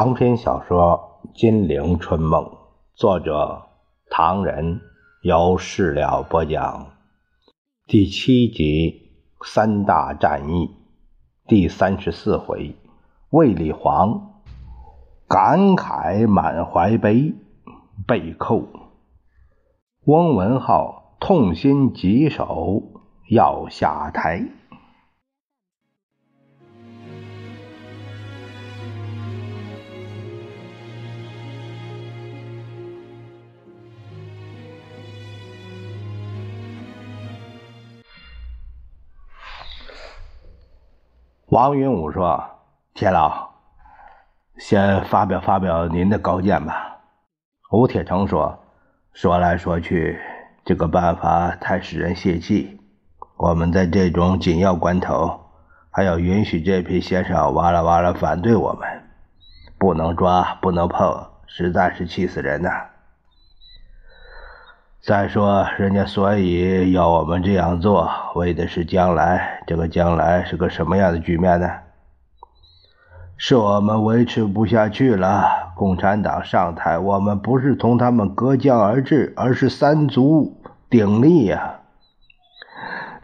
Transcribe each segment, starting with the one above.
长篇小说《金陵春梦》，作者唐人，由事了播讲。第七集三大战役，第三十四回，卫立煌感慨满怀悲，被扣。翁文浩痛心疾首，要下台。王云武说：“铁老，先发表发表您的高见吧。”吴铁城说：“说来说去，这个办法太使人泄气。我们在这种紧要关头，还要允许这批先生哇啦哇啦反对我们，不能抓，不能碰，实在是气死人呐。”再说，人家所以要我们这样做，为的是将来。这个将来是个什么样的局面呢？是我们维持不下去了，共产党上台，我们不是同他们隔江而治，而是三足鼎立呀。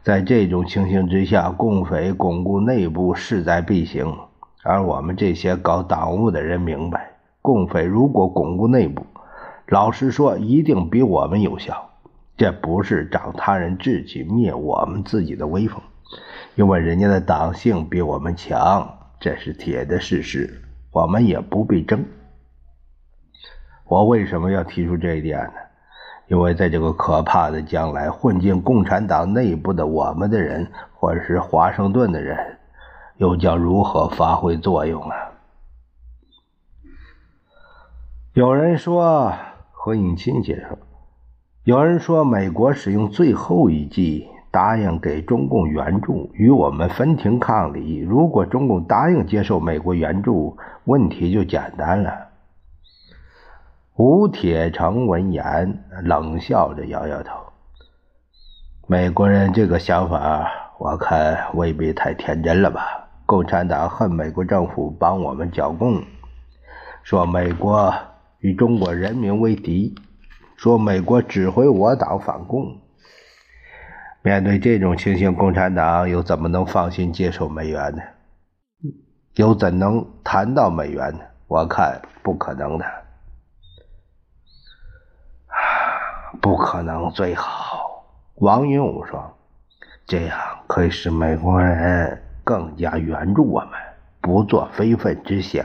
在这种情形之下，共匪巩固内部势在必行。而我们这些搞党务的人明白，共匪如果巩固内部，老实说，一定比我们有效。这不是长他人志气，灭我们自己的威风，因为人家的党性比我们强，这是铁的事实。我们也不必争。我为什么要提出这一点呢？因为在这个可怕的将来，混进共产党内部的我们的人，或者是华盛顿的人，又将如何发挥作用啊？有人说。何应钦先生，有人说美国使用最后一计，答应给中共援助，与我们分庭抗礼。如果中共答应接受美国援助，问题就简单了。吴铁城闻言冷笑着摇摇头：“美国人这个想法，我看未必太天真了吧？共产党恨美国政府帮我们剿共，说美国。”与中国人民为敌，说美国指挥我党反共。面对这种情形，共产党又怎么能放心接受美元呢？又怎能谈到美元呢？我看不可能的，不可能最好。王云武说：“这样可以使美国人更加援助我们，不做非分之想。”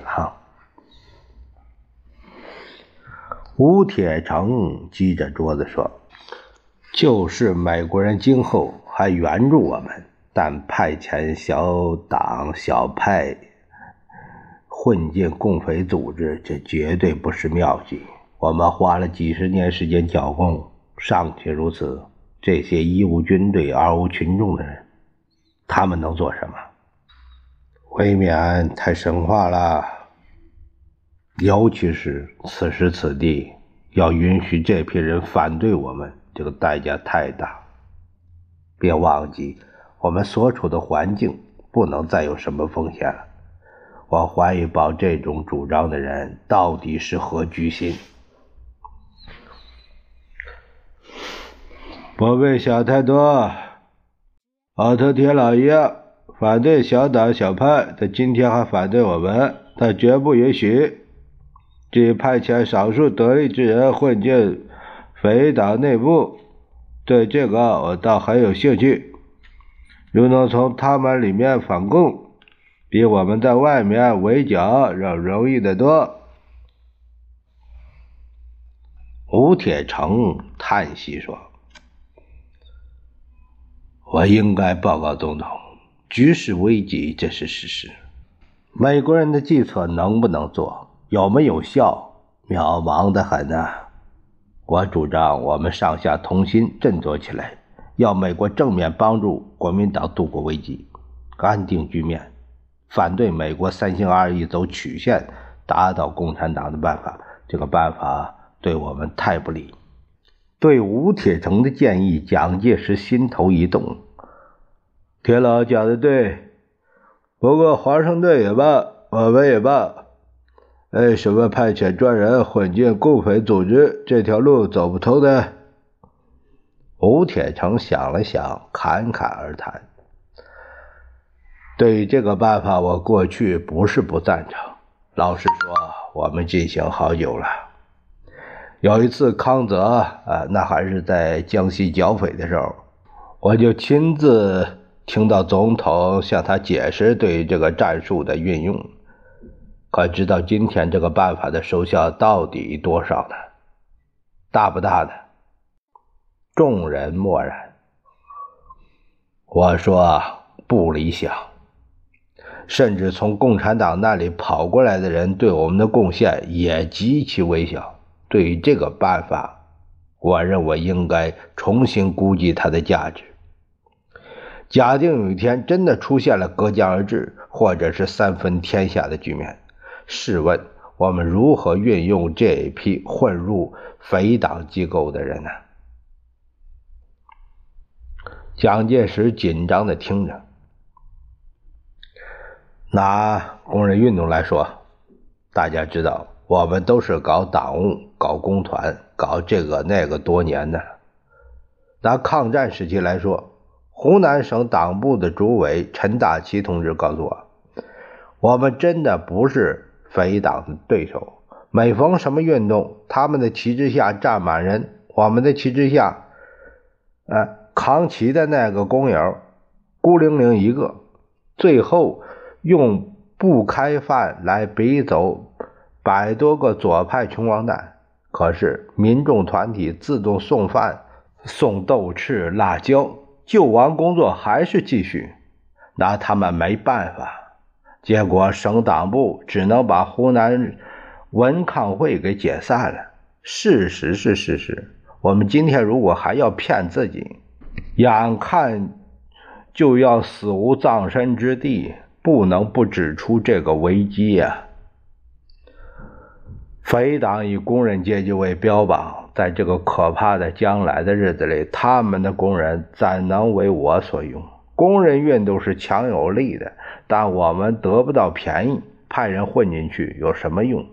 吴铁城击着桌子说：“就是美国人今后还援助我们，但派遣小党小派混进共匪组织，这绝对不是妙计。我们花了几十年时间剿共，尚且如此，这些一无军队二无群众的人，他们能做什么？未免太神话了。”尤其是此时此地，要允许这批人反对我们，这个代价太大。别忘记，我们所处的环境不能再有什么风险了。我怀疑抱这种主张的人到底是何居心。不必想太多。奥特铁老爷，反对小党小派，他今天还反对我们，他绝不允许。至于派遣少数得力之人混进匪党内部，对这个我倒很有兴趣。如能从他们里面反共，比我们在外面围剿要容易得多。吴铁城叹息说：“我应该报告总统，局势危急，这是事实。美国人的计策能不能做？”有没有效？渺茫的很呐！我主张我们上下同心，振作起来，要美国正面帮助国民党度过危机，安定局面，反对美国三心二意走曲线，打倒共产党的办法。这个办法对我们太不利。对吴铁城的建议，蒋介石心头一动。铁老讲的对，不过华盛顿也罢，我们也罢。为什么派遣专人混进共匪组织这条路走不通呢？吴铁城想了想，侃侃而谈：“对于这个办法，我过去不是不赞成。老实说，我们进行好久了。有一次，康泽啊，那还是在江西剿匪的时候，我就亲自听到总统向他解释对这个战术的运用。可知道今天这个办法的收效到底多少呢？大不大呢？”众人默然。我说不理想，甚至从共产党那里跑过来的人对我们的贡献也极其微小。对于这个办法，我认为应该重新估计它的价值。假定有一天真的出现了隔江而治，或者是三分天下的局面，试问我们如何运用这一批混入匪党机构的人呢？蒋介石紧张的听着。拿工人运动来说，大家知道，我们都是搞党务、搞工团、搞这个那个多年的。拿抗战时期来说，湖南省党部的主委陈大奇同志告诉我，我们真的不是匪党的对手。每逢什么运动，他们的旗帜下站满人，我们的旗帜下，啊。扛旗的那个工友孤零零一个，最后用不开饭来逼走百多个左派穷光蛋。可是民众团体自动送饭、送豆豉、辣椒，救亡工作还是继续，拿他们没办法。结果省党部只能把湖南文康会给解散了。事实是事实，我们今天如果还要骗自己。眼看就要死无葬身之地，不能不指出这个危机呀！匪党以工人阶级为标榜，在这个可怕的将来的日子里，他们的工人怎能为我所用？工人运动是强有力的，但我们得不到便宜，派人混进去有什么用？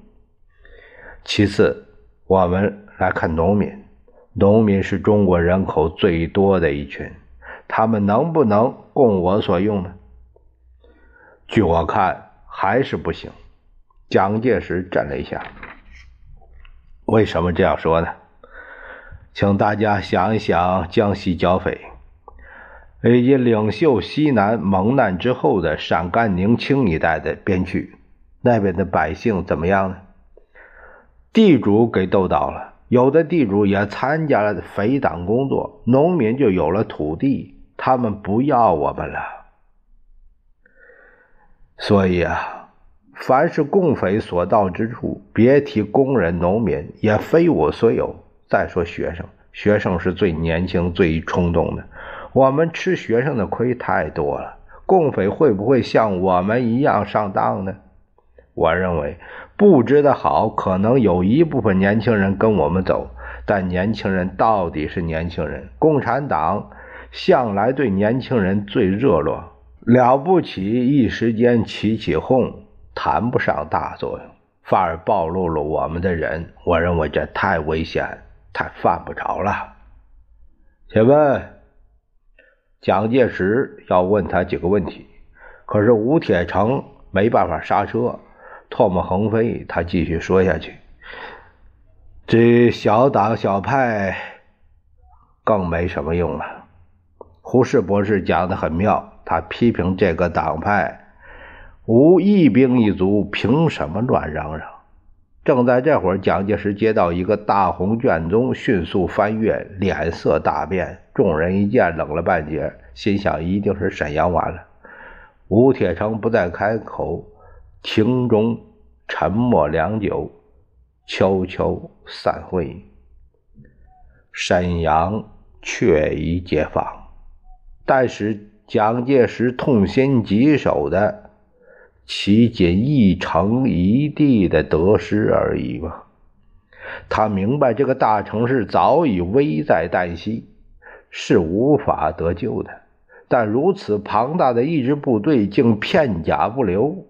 其次，我们来看农民。农民是中国人口最多的一群，他们能不能供我所用呢？据我看，还是不行。蒋介石震了一下，为什么这样说呢？请大家想一想江西剿匪，以及领袖西南蒙难之后的陕甘宁青一带的边区，那边的百姓怎么样呢？地主给斗倒了。有的地主也参加了匪党工作，农民就有了土地，他们不要我们了。所以啊，凡是共匪所到之处，别提工人、农民，也非我所有。再说学生，学生是最年轻、最冲动的，我们吃学生的亏太多了。共匪会不会像我们一样上当呢？我认为。布置的好，可能有一部分年轻人跟我们走，但年轻人到底是年轻人。共产党向来对年轻人最热络，了不起一时间起起哄，谈不上大作用，反而暴露了我们的人。我认为这太危险，太犯不着了。请问，蒋介石要问他几个问题，可是吴铁城没办法刹车。唾沫横飞，他继续说下去：“这小党小派更没什么用了。”胡适博士讲的很妙，他批评这个党派无一兵一卒，凭什么乱嚷嚷？正在这会儿，蒋介石接到一个大红卷宗，迅速翻阅，脸色大变。众人一见，冷了半截，心想一定是沈阳完了。吴铁城不再开口。庭中沉默良久，悄悄散会。沈阳确已解放，但是蒋介石痛心疾首的，岂仅一城一地的得失而已吗？他明白这个大城市早已危在旦夕，是无法得救的。但如此庞大的一支部队，竟片甲不留。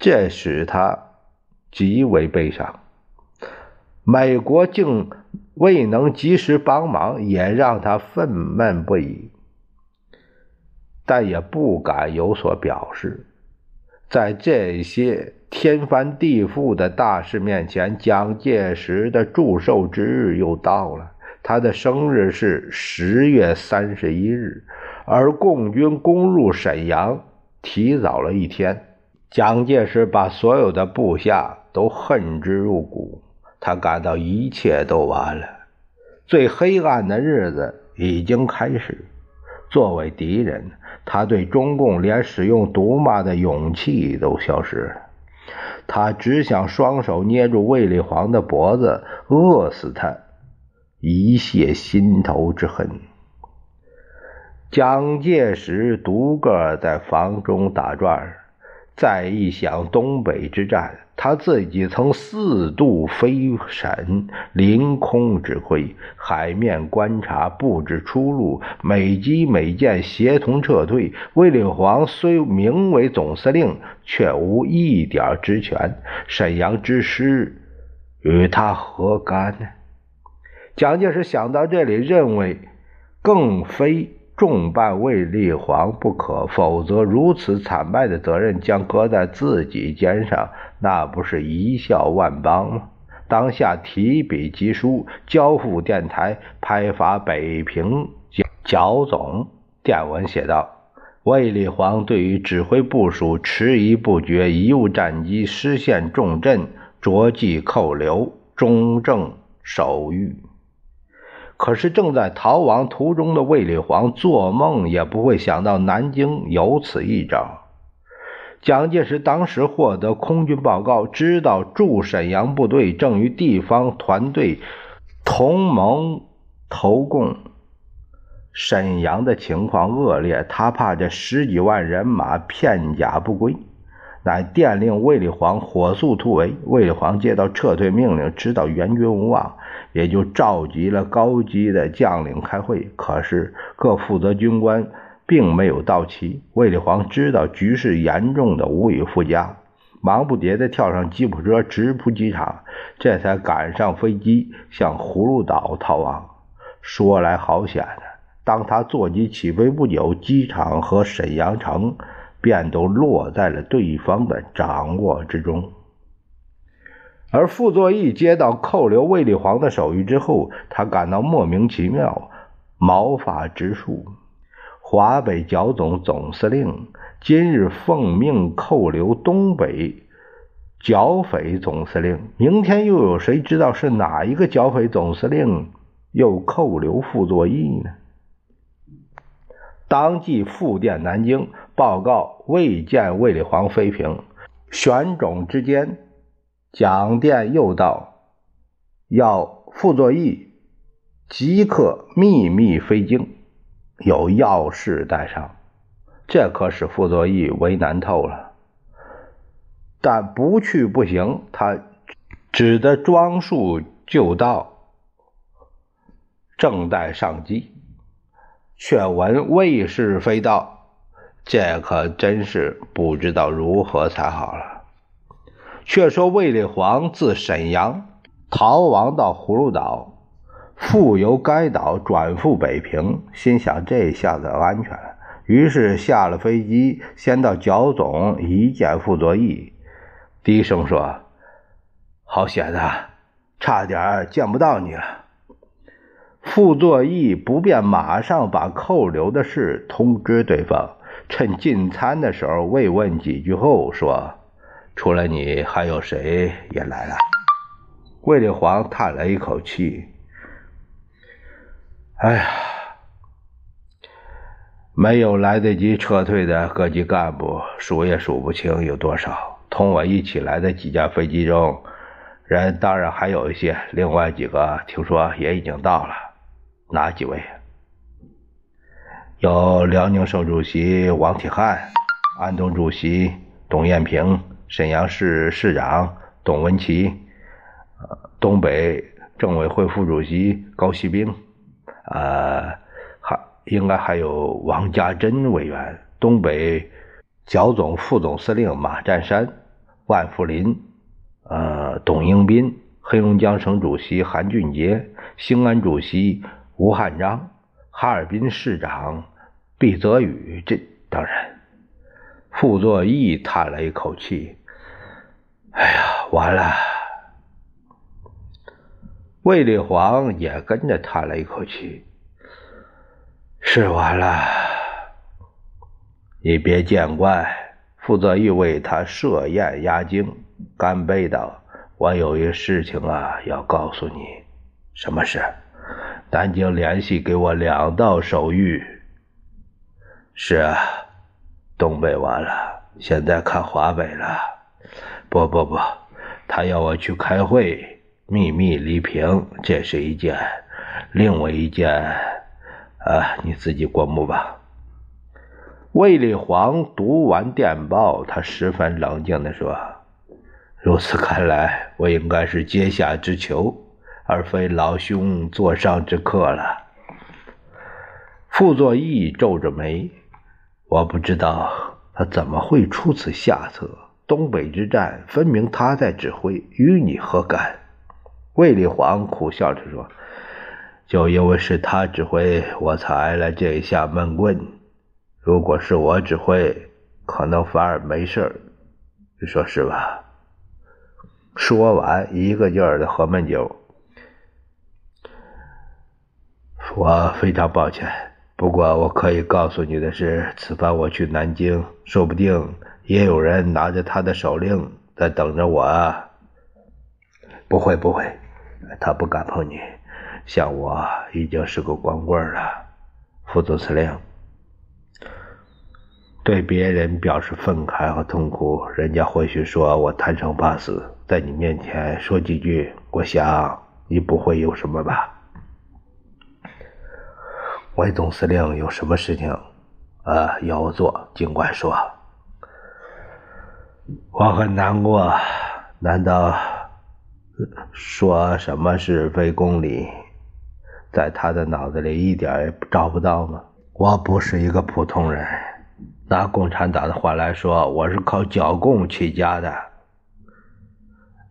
这使他极为悲伤。美国竟未能及时帮忙，也让他愤懑不已，但也不敢有所表示。在这些天翻地覆的大事面前，蒋介石的祝寿之日又到了。他的生日是十月三十一日，而共军攻入沈阳提早了一天。蒋介石把所有的部下都恨之入骨。他感到一切都完了，最黑暗的日子已经开始。作为敌人，他对中共连使用毒骂的勇气都消失了。他只想双手捏住卫立煌的脖子，饿死他，以泄心头之恨。蒋介石独个在房中打转，再一想东北之战。他自己曾四度飞审、凌空指挥、海面观察、布置出路，每机每舰协同撤退。卫立煌虽名为总司令，却无一点职权。沈阳之失，与他何干呢？蒋介石想到这里，认为更非。重办卫立煌不可，否则如此惨败的责任将搁在自己肩上，那不是贻笑万邦吗？当下提笔疾书，交付电台拍发北平剿总。电文写道：“卫立煌对于指挥部署迟疑不决，贻误战机，失陷重镇，着即扣留，中正守御。”可是正在逃亡途中的卫立煌做梦也不会想到南京有此一招。蒋介石当时获得空军报告，知道驻沈阳部队正与地方团队同盟投共，沈阳的情况恶劣，他怕这十几万人马片甲不归，乃电令卫立煌火速突围。卫立煌接到撤退命令，知道援军无望。也就召集了高级的将领开会，可是各负责军官并没有到齐。卫立煌知道局势严重的无以复加，忙不迭地跳上吉普车直扑机场，这才赶上飞机向葫芦岛逃亡。说来好险啊！当他座机起飞不久，机场和沈阳城便都落在了对方的掌握之中。而傅作义接到扣留卫立煌的手谕之后，他感到莫名其妙，毛发直竖。华北剿总总司令今日奉命扣留东北剿匪总司令，明天又有谁知道是哪一个剿匪总司令又扣留傅作义呢？当即复电南京，报告未见卫立煌妃嫔，选种之间。蒋殿又道：“要傅作义即刻秘密飞京，有要事带上。”这可使傅作义为难透了。但不去不行，他只得装束就到，正待上机，却闻卫士飞到，这可真是不知道如何才好了。却说卫立煌自沈阳逃亡到葫芦岛，复由该岛转赴北平，心想这下子安全了。于是下了飞机，先到剿总一见傅作义，低声说：“好险啊，差点见不到你了。”傅作义不便马上把扣留的事通知对方，趁进餐的时候慰问几句后说。除了你，还有谁也来了？卫立煌叹了一口气：“哎呀，没有来得及撤退的各级干部，数也数不清有多少。同我一起来的几架飞机中，人当然还有一些，另外几个听说也已经到了。哪几位？有辽宁省主席王铁汉，安东主席董艳平。”沈阳市市长董文奇，呃，东北政委会副主席高锡兵，呃，还应该还有王家珍委员，东北剿总副总司令马占山，万福林，呃，董英斌、黑龙江省主席韩俊杰、兴安主席吴汉章、哈尔滨市长毕泽宇，这当然。傅作义叹了一口气：“哎呀，完了。”卫立煌也跟着叹了一口气：“是完了。”你别见怪。傅作义为他设宴压惊，干杯道：“我有一事情啊，要告诉你。什么事？南京联系给我两道手谕。是啊，东北完了，现在看华北了。不不不，他要我去开会，秘密离平，这是一件。另外一件，啊，你自己过目吧。”卫立煌读完电报，他十分冷静地说：“如此看来，我应该是阶下之囚，而非老兄座上之客了。”傅作义皱着眉：“我不知道他怎么会出此下策。东北之战分明他在指挥，与你何干？”卫立煌苦笑着说：“就因为是他指挥，我才挨了这一下闷棍。”如果是我指挥，可能反而没事你说是吧？说完，一个劲儿的喝闷酒。我非常抱歉，不过我可以告诉你的是，此番我去南京，说不定也有人拿着他的手令在等着我啊。不会，不会，他不敢碰你。像我已经是个光棍了，副总司令。对别人表示愤慨和痛苦，人家或许说我贪生怕死，在你面前说几句，我想你不会有什么吧？魏总司令有什么事情，呃，要我做，尽管说。我很难过，难道说什么是非公理，在他的脑子里一点也找不到吗？我不是一个普通人。拿共产党的话来说，我是靠剿共起家的。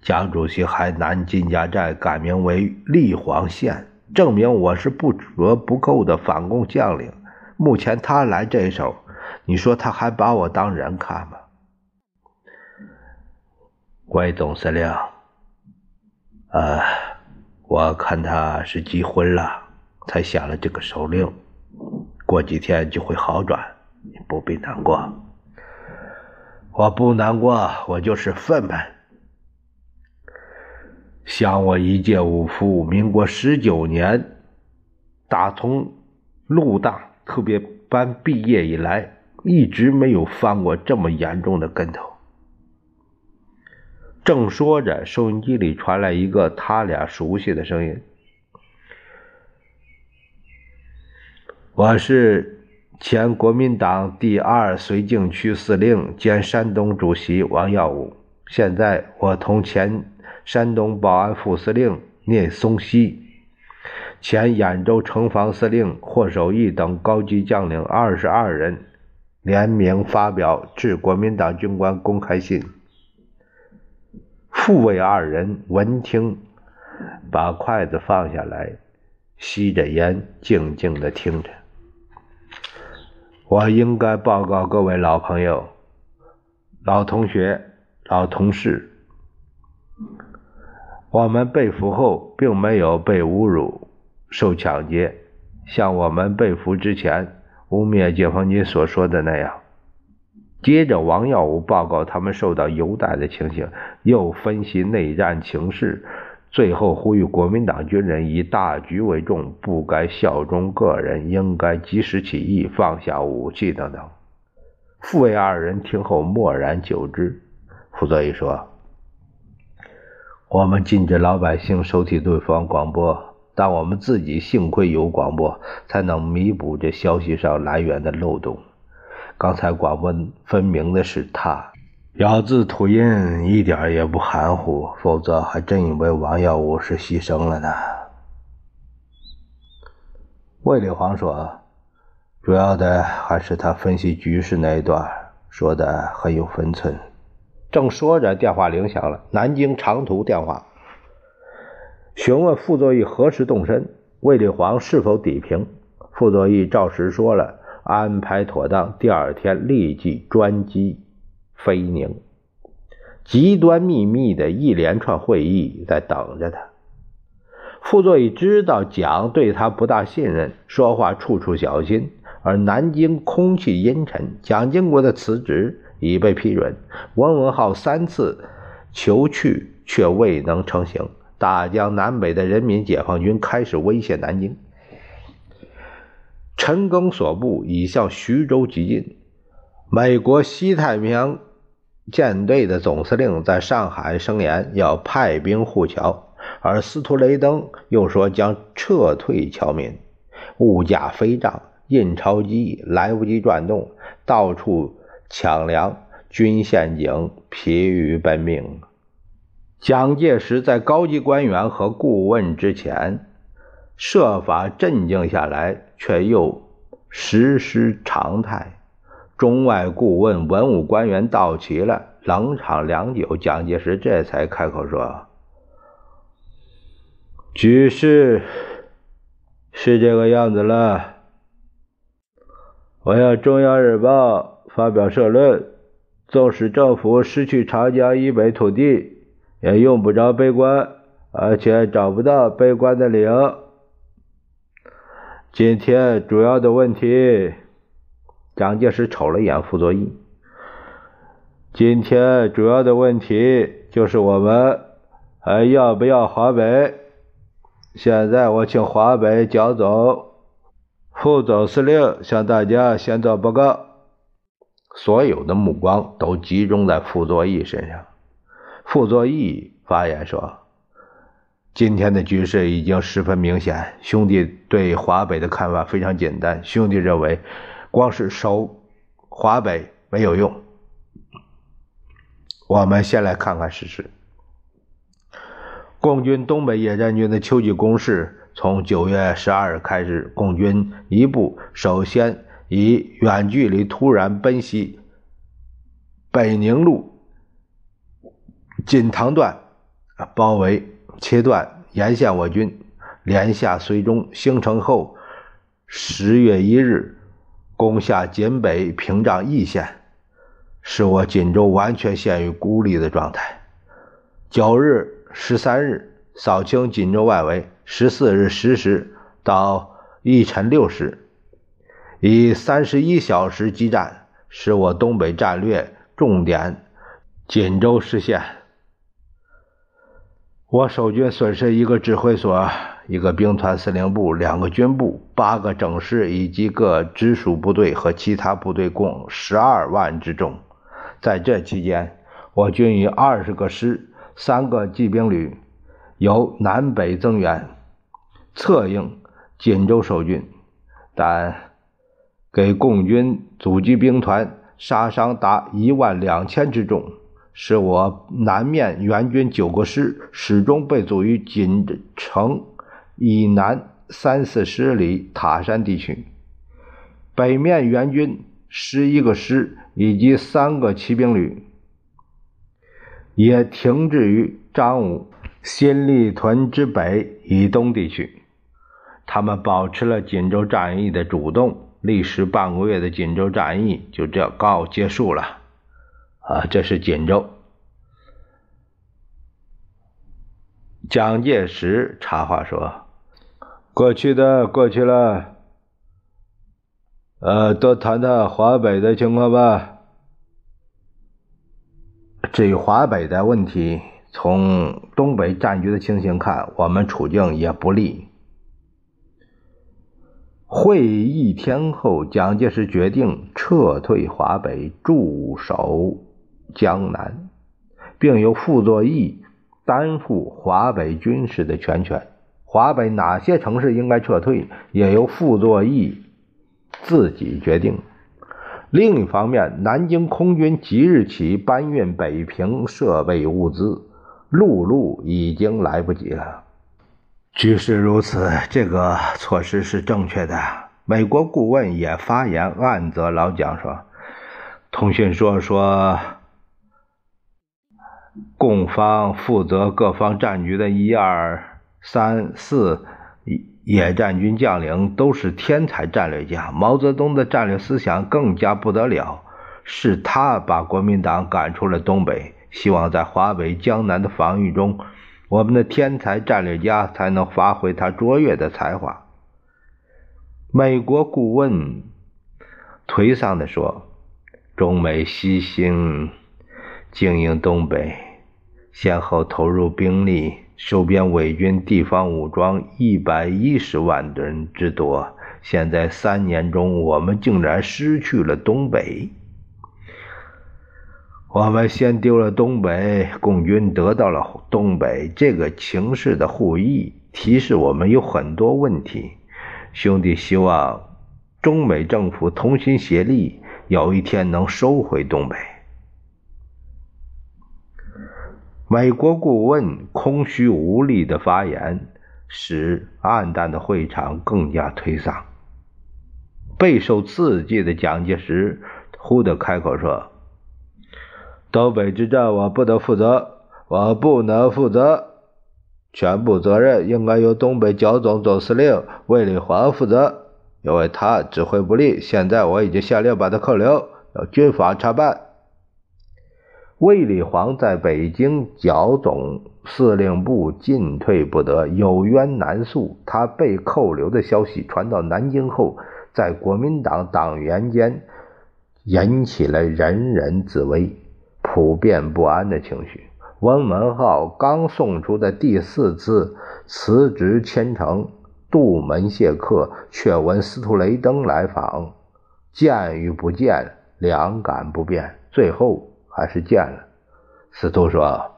蒋主席还南金家寨改名为立煌县，证明我是不折不扣的反共将领。目前他来这一手，你说他还把我当人看吗？魏总司令，呃，我看他是急昏了，才下了这个手令，过几天就会好转。你不必难过，我不难过，我就是愤懑。想我一介武夫，民国十九年，打从陆大特别班毕业以来，一直没有翻过这么严重的跟头。正说着，收音机里传来一个他俩熟悉的声音：“我是。”前国民党第二绥靖区司令兼山东主席王耀武，现在我同前山东保安副司令聂松溪、前兖州城防司令霍守义等高级将领二十二人联名发表致国民党军官公开信。副卫二人闻听，把筷子放下来，吸着烟，静静的听着。我应该报告各位老朋友、老同学、老同事，我们被俘后并没有被侮辱、受抢劫，像我们被俘之前污蔑解放军所说的那样。接着，王耀武报告他们受到优待的情形，又分析内战情势。最后呼吁国民党军人以大局为重，不该效忠个人，应该及时起义，放下武器等等。傅卫二人听后默然久之。傅作义说：“我们禁止老百姓收听对方广播，但我们自己幸亏有广播，才能弥补这消息上来源的漏洞。刚才广播分明的是他。”咬字吐音一点也不含糊，否则还真以为王耀武是牺牲了呢。卫立煌说：“主要的还是他分析局势那一段说的很有分寸。正说着，电话铃响了，南京长途电话，询问傅作义何时动身，卫立煌是否抵平。傅作义照实说了，安排妥当，第二天立即专机飞宁。极端秘密的一连串会议在等着他。傅作义知道蒋对他不大信任，说话处处小心。而南京空气阴沉，蒋经国的辞职已被批准。汪文浩三次求去，却未能成行。大江南北的人民解放军开始威胁南京。陈赓所部已向徐州急进。美国西太平洋舰队的总司令在上海声言要派兵护侨，而司徒雷登又说将撤退侨民。物价飞涨。印钞机来不及转动，到处抢粮，军陷阱，疲于奔命。蒋介石在高级官员和顾问之前设法镇静下来，却又实施常态。中外顾问、文武官员到齐了，冷场良久，蒋介石这才开口说：“局势是这个样子了。”我要《中央日报》发表社论：纵使政府失去长江以北土地，也用不着悲观，而且找不到悲观的理由。今天主要的问题，蒋介石瞅了一眼傅作义。今天主要的问题就是我们还要不要华北？现在我请华北蒋总。副总司令向大家先做报告。所有的目光都集中在傅作义身上。傅作义发言说：“今天的局势已经十分明显，兄弟对华北的看法非常简单。兄弟认为，光是守华北没有用。我们先来看看事实。共军东北野战军的秋季攻势。”从九月十二日开始，共军一部首先以远距离突然奔袭北宁路锦塘段，包围切断沿线我军，连下绥中、兴城后，十月一日攻下锦北屏障义县，使我锦州完全陷于孤立的状态。九日、十三日扫清锦州外围。十四日十时到一晨六时，以三十一小时激战，使我东北战略重点锦州失陷。我守军损失一个指挥所、一个兵团司令部、两个军部、八个整师以及各直属部队和其他部队，共十二万之众。在这期间，我军以二十个师、三个骑兵旅由南北增援。策应锦州守军，但给共军阻击兵团杀伤达一万两千之众，使我南面援军九个师始终被阻于锦城以南三四十里塔山地区。北面援军十一个师以及三个骑兵旅也停滞于张武新立屯之北以东地区。他们保持了锦州战役的主动，历时半个月的锦州战役就这告结束了。啊，这是锦州。蒋介石插话说：“过去的过去了，呃，多谈谈华北的情况吧。至于华北的问题，从东北战局的情形看，我们处境也不利。”会议一天后，蒋介石决定撤退华北，驻守江南，并由傅作义担负华北军事的全权。华北哪些城市应该撤退，也由傅作义自己决定。另一方面，南京空军即日起搬运北平设备物资，陆路已经来不及了。局势如此，这个措施是正确的。美国顾问也发言，暗责老蒋说：“通讯说说共方负责各方战局的一二三四野战军将领都是天才战略家。毛泽东的战略思想更加不得了，是他把国民党赶出了东北，希望在华北、江南的防御中，我们的天才战略家才能发挥他卓越的才华。美国顾问颓丧地说：“中美悉心经营东北，先后投入兵力，收编伪军地方武装一百一十万人之多。现在三年中，我们竟然失去了东北。我们先丢了东北，共军得到了东北。这个情势的互译提示我们有很多问题。”兄弟希望中美政府同心协力，有一天能收回东北。美国顾问空虚无力的发言，使暗淡的会场更加颓丧。备受刺激的蒋介石忽地开口说：“东北之战，我不能负责，我不能负责。”全部责任应该由东北剿总总司令卫立煌负责，因为他指挥不力。现在我已经下令把他扣留，要军法查办。卫立煌在北京剿总司令部进退不得，有冤难诉。他被扣留的消息传到南京后，在国民党党员间引起了人人自危、普遍不安的情绪。温文浩刚送出的第四次辞职签呈，杜门谢客，却闻司徒雷登来访，见与不见，两感不变，最后还是见了。司徒说：“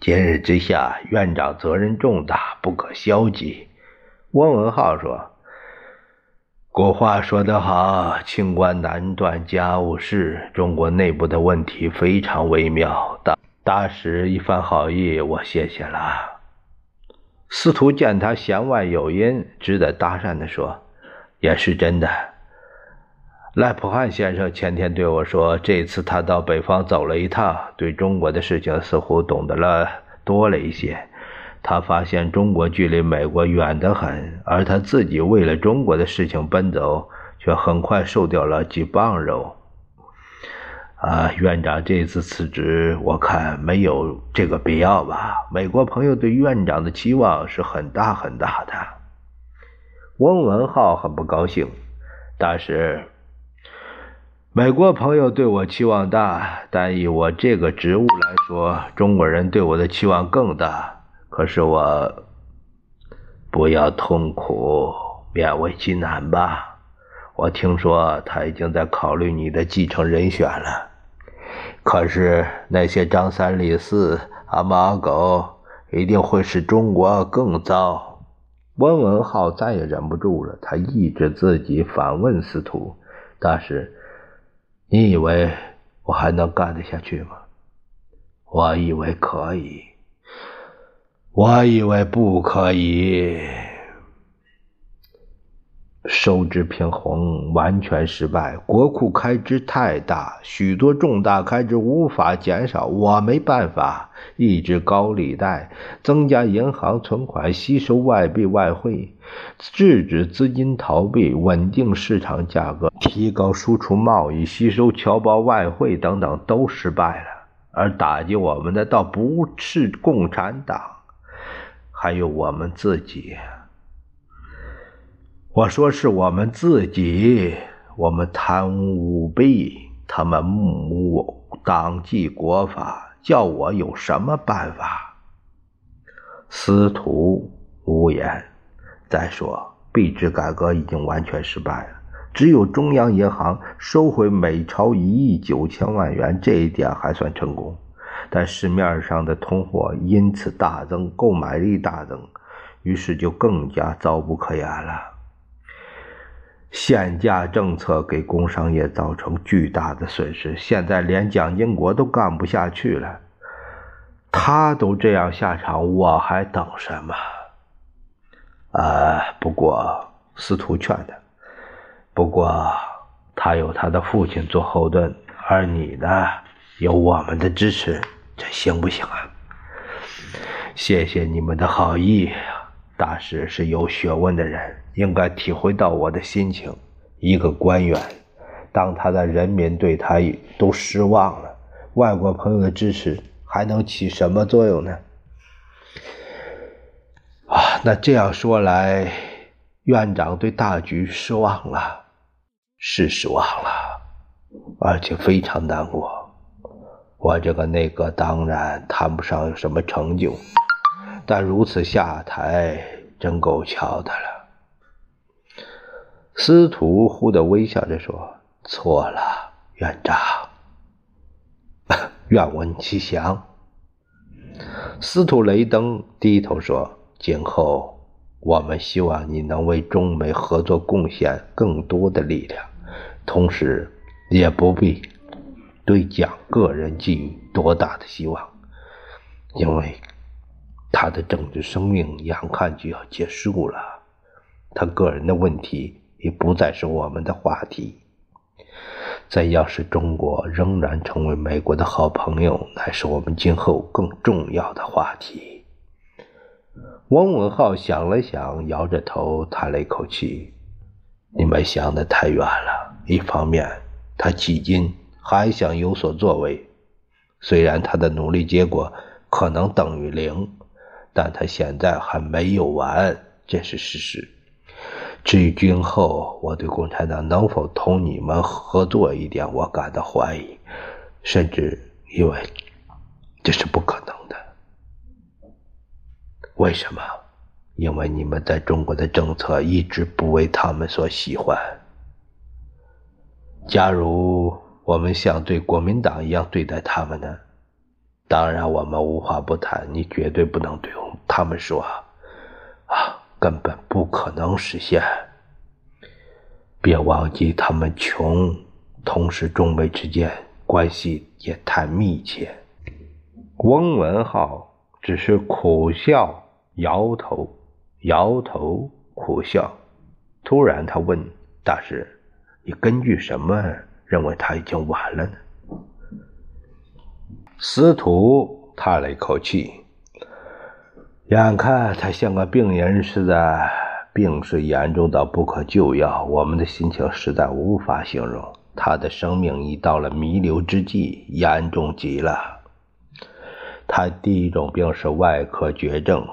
今日之下，院长责任重大，不可消极。”温文浩说：“古话说得好，清官难断家务事。中国内部的问题非常微妙。”大。大使一番好意，我谢谢了。司徒见他弦外有音，只得搭讪的说：“也是真的。赖普汉先生前天对我说，这次他到北方走了一趟，对中国的事情似乎懂得了多了一些。他发现中国距离美国远得很，而他自己为了中国的事情奔走，却很快瘦掉了几磅肉。”啊，院长这次辞职，我看没有这个必要吧？美国朋友对院长的期望是很大很大的。翁文浩很不高兴，但是美国朋友对我期望大，但以我这个职务来说，中国人对我的期望更大。可是我不要痛苦，勉为其难吧。我听说他已经在考虑你的继承人选了。可是那些张三李四、阿猫阿狗一定会使中国更糟。温文浩再也忍不住了，他抑制自己反问司徒：“大师，你以为我还能干得下去吗？”“我以为可以，我以为不可以。”收支平衡完全失败，国库开支太大，许多重大开支无法减少。我没办法抑制高利贷，增加银行存款，吸收外币外汇，制止资金逃避，稳定市场价格，提高输出贸易，吸收侨胞外汇等等，都失败了。而打击我们的倒不是共产党，还有我们自己。我说是我们自己，我们贪污舞弊，他们目无党纪国法，叫我有什么办法？司徒无言。再说，币制改革已经完全失败了，只有中央银行收回美钞一亿九千万元，这一点还算成功。但市面上的通货因此大增，购买力大增，于是就更加糟不可言了。限价政策给工商业造成巨大的损失，现在连蒋经国都干不下去了，他都这样下场，我还等什么？啊！不过司徒劝他，不过他有他的父亲做后盾，而你呢，有我们的支持，这行不行啊？谢谢你们的好意，大师是有学问的人，应该体会到我的心情。一个官员，当他的人民对他都失望了，外国朋友的支持还能起什么作用呢？啊，那这样说来，院长对大局失望了，是失望了，而且非常难过。我这个内阁当然谈不上有什么成就，但如此下台真够巧的了。司徒忽地微笑着说：“错了，院长。愿闻其详。”司徒雷登低头说：“今后我们希望你能为中美合作贡献更多的力量，同时也不必。”对蒋个人寄予多大的希望？因为他的政治生命眼看就要结束了，他个人的问题已不再是我们的话题。再要是中国仍然成为美国的好朋友，乃是我们今后更重要的话题。汪文浩想了想，摇着头叹了一口气：“你们想的太远了。一方面，他迄今……”还想有所作为，虽然他的努力结果可能等于零，但他现在还没有完，这是事实。至于今后我对共产党能否同你们合作一点，我感到怀疑，甚至因为这是不可能的。为什么？因为你们在中国的政策一直不为他们所喜欢。假如。我们像对国民党一样对待他们呢？当然，我们无话不谈。你绝对不能对他们说：“啊，根本不可能实现。”别忘记，他们穷，同时中美之间关系也太密切。翁文浩只是苦笑，摇头，摇头，苦笑。突然，他问大师：“你根据什么？”认为他已经晚了呢。司徒叹了一口气，眼看他像个病人似的，病势严重到不可救药，我们的心情实在无法形容。他的生命已到了弥留之际，严重极了。他第一种病是外科绝症，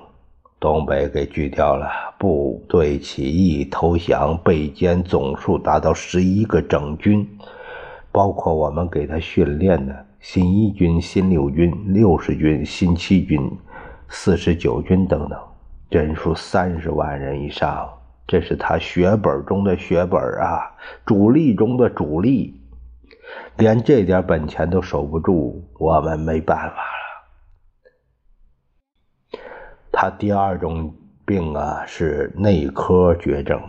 东北给锯掉了，部队起义投降，被歼总数达到十一个整军。包括我们给他训练的新一军、新六军、六十军、新七军、四十九军等等，人数三十万人以上，这是他血本中的血本啊，主力中的主力，连这点本钱都守不住，我们没办法了。他第二种病啊是内科绝症，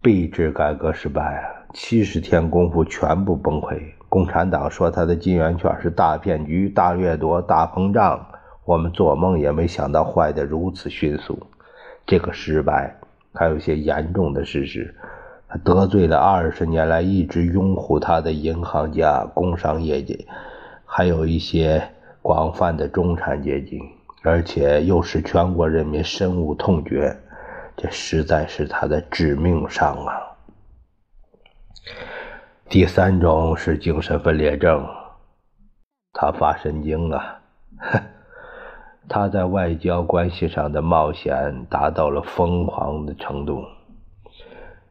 币制改革失败啊。七十天功夫全部崩溃。共产党说他的金圆券是大骗局、大掠夺、大膨胀，我们做梦也没想到坏的如此迅速。这个失败还有些严重的事实，他得罪了二十年来一直拥护他的银行家、工商业界，还有一些广泛的中产阶级，而且又使全国人民深恶痛绝。这实在是他的致命伤啊！第三种是精神分裂症，他发神经了。他在外交关系上的冒险达到了疯狂的程度。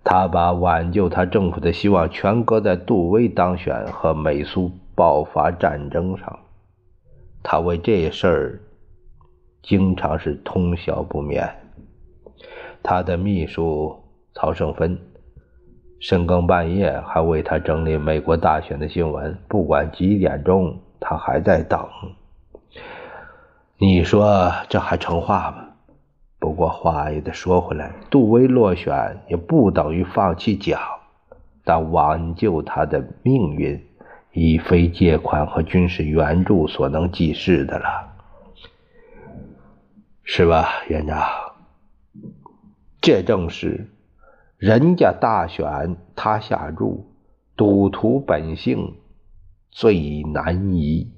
他把挽救他政府的希望全搁在杜威当选和美苏爆发战争上。他为这事儿经常是通宵不眠。他的秘书曹胜芬。深更半夜还为他整理美国大选的新闻，不管几点钟，他还在等。你说这还成话吗？不过话也得说回来，杜威落选也不等于放弃蒋，但挽救他的命运已非借款和军事援助所能济事的了，是吧，院长？这正是。人家大选，他下注，赌徒本性最难移。